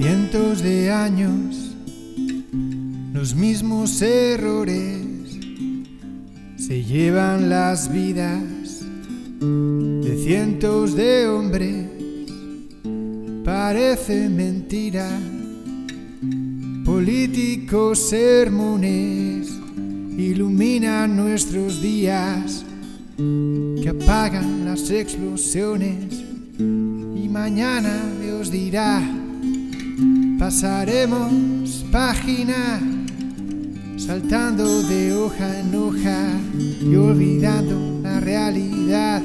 cientos de años, los mismos errores se llevan las vidas de cientos de hombres. Parece mentira, políticos sermones iluminan nuestros días que apagan las explosiones y mañana Dios dirá, pasaremos página saltando de hoja en hoja y olvidando la realidad.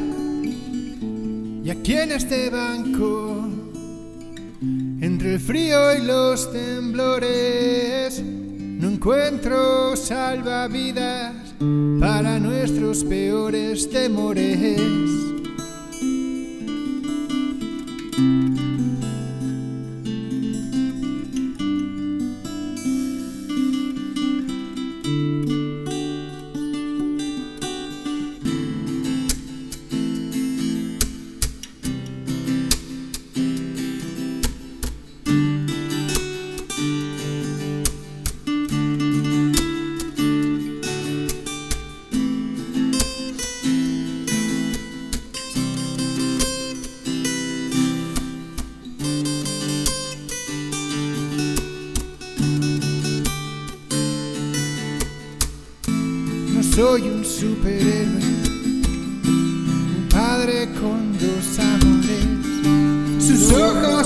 Y aquí en este banco, entre el frío y los temblores, no encuentro salvavidas para nuestros peores temores. Soy un superhéroe, un padre con dos amores, sus ojos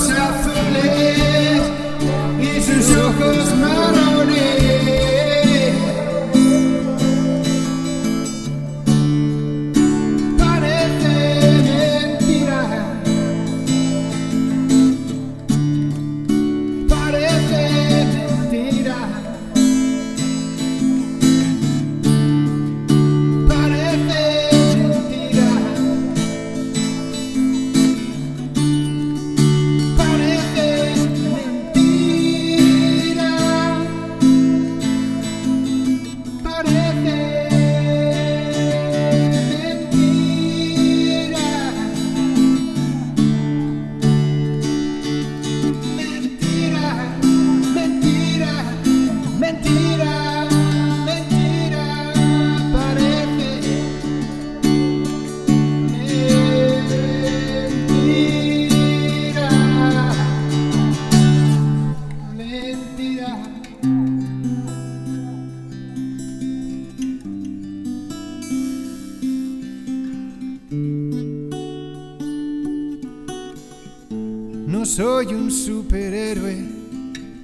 No soy un superhéroe,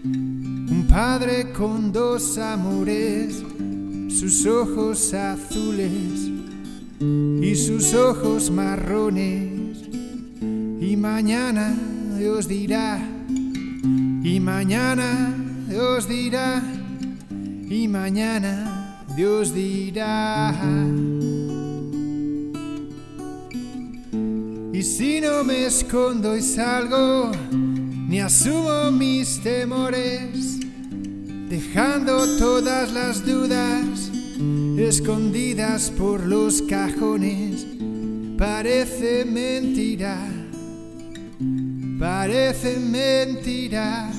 un padre con dos amores, sus ojos azules y sus ojos marrones. Y mañana Dios dirá, y mañana Dios dirá, y mañana Dios dirá. Y si no me escondo y salgo, ni asumo mis temores, dejando todas las dudas escondidas por los cajones, parece mentira, parece mentira,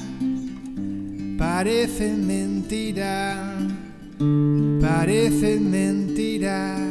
parece mentira, parece mentira.